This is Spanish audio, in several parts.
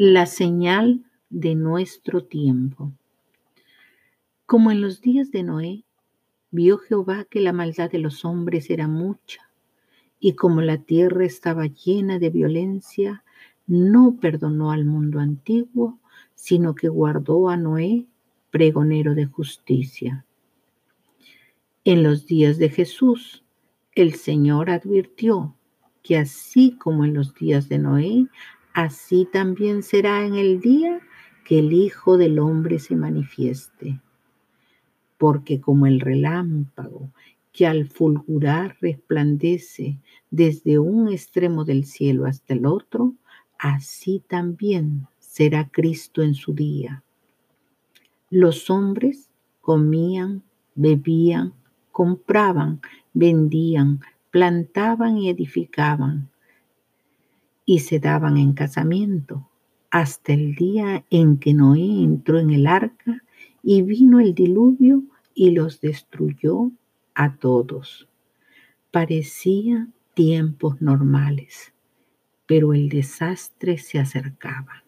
La señal de nuestro tiempo. Como en los días de Noé, vio Jehová que la maldad de los hombres era mucha, y como la tierra estaba llena de violencia, no perdonó al mundo antiguo, sino que guardó a Noé, pregonero de justicia. En los días de Jesús, el Señor advirtió que así como en los días de Noé, así también será en el día que el Hijo del Hombre se manifieste. Porque como el relámpago que al fulgurar resplandece desde un extremo del cielo hasta el otro, así también será Cristo en su día. Los hombres comían, bebían, compraban, vendían, plantaban y edificaban y se daban en casamiento hasta el día en que Noé entró en el arca y vino el diluvio y los destruyó a todos. Parecía tiempos normales, pero el desastre se acercaba.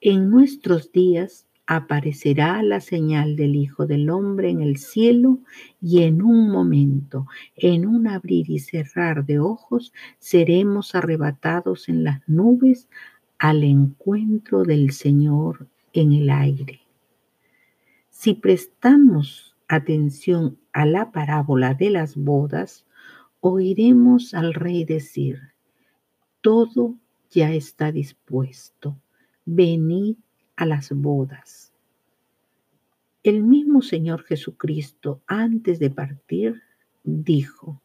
En nuestros días aparecerá la señal del Hijo del Hombre en el cielo y en un momento, en un abrir y cerrar de ojos, seremos arrebatados en las nubes al encuentro del Señor en el aire. Si prestamos atención a la parábola de las bodas, oiremos al rey decir, todo ya está dispuesto, venid a las bodas. El mismo Señor Jesucristo, antes de partir, dijo,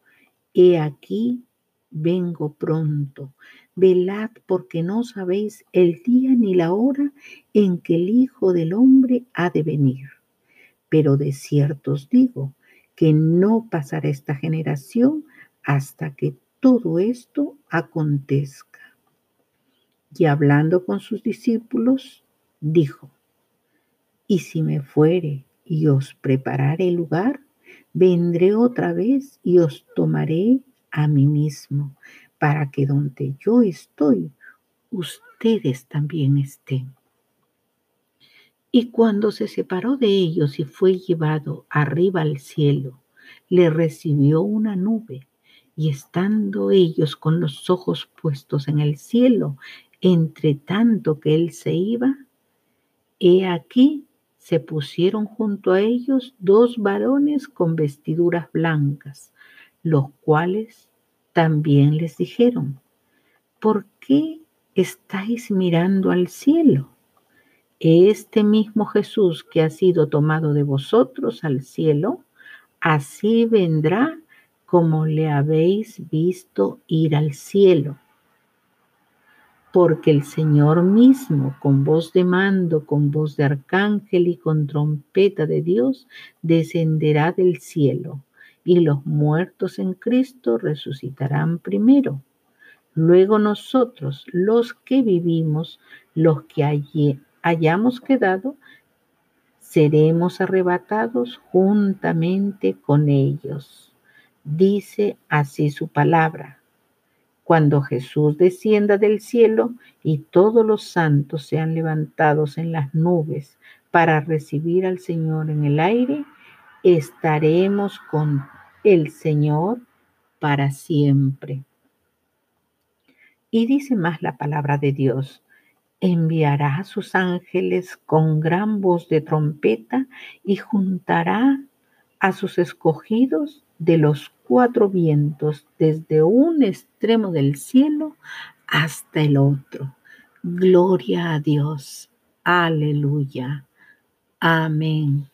He aquí, vengo pronto, velad porque no sabéis el día ni la hora en que el Hijo del Hombre ha de venir. Pero de cierto os digo que no pasará esta generación hasta que todo esto acontezca. Y hablando con sus discípulos, dijo, y si me fuere y os prepararé lugar, vendré otra vez y os tomaré a mí mismo, para que donde yo estoy, ustedes también estén. Y cuando se separó de ellos y fue llevado arriba al cielo, le recibió una nube, y estando ellos con los ojos puestos en el cielo, entre tanto que él se iba, He aquí se pusieron junto a ellos dos varones con vestiduras blancas, los cuales también les dijeron, ¿por qué estáis mirando al cielo? Este mismo Jesús que ha sido tomado de vosotros al cielo, así vendrá como le habéis visto ir al cielo porque el Señor mismo, con voz de mando, con voz de arcángel y con trompeta de Dios, descenderá del cielo, y los muertos en Cristo resucitarán primero. Luego nosotros, los que vivimos, los que allí hayamos quedado, seremos arrebatados juntamente con ellos. Dice así su palabra cuando Jesús descienda del cielo y todos los santos sean levantados en las nubes para recibir al Señor en el aire, estaremos con el Señor para siempre. Y dice más la palabra de Dios, enviará a sus ángeles con gran voz de trompeta y juntará a sus escogidos de los cuatro vientos, desde un extremo del cielo hasta el otro. Gloria a Dios. Aleluya. Amén.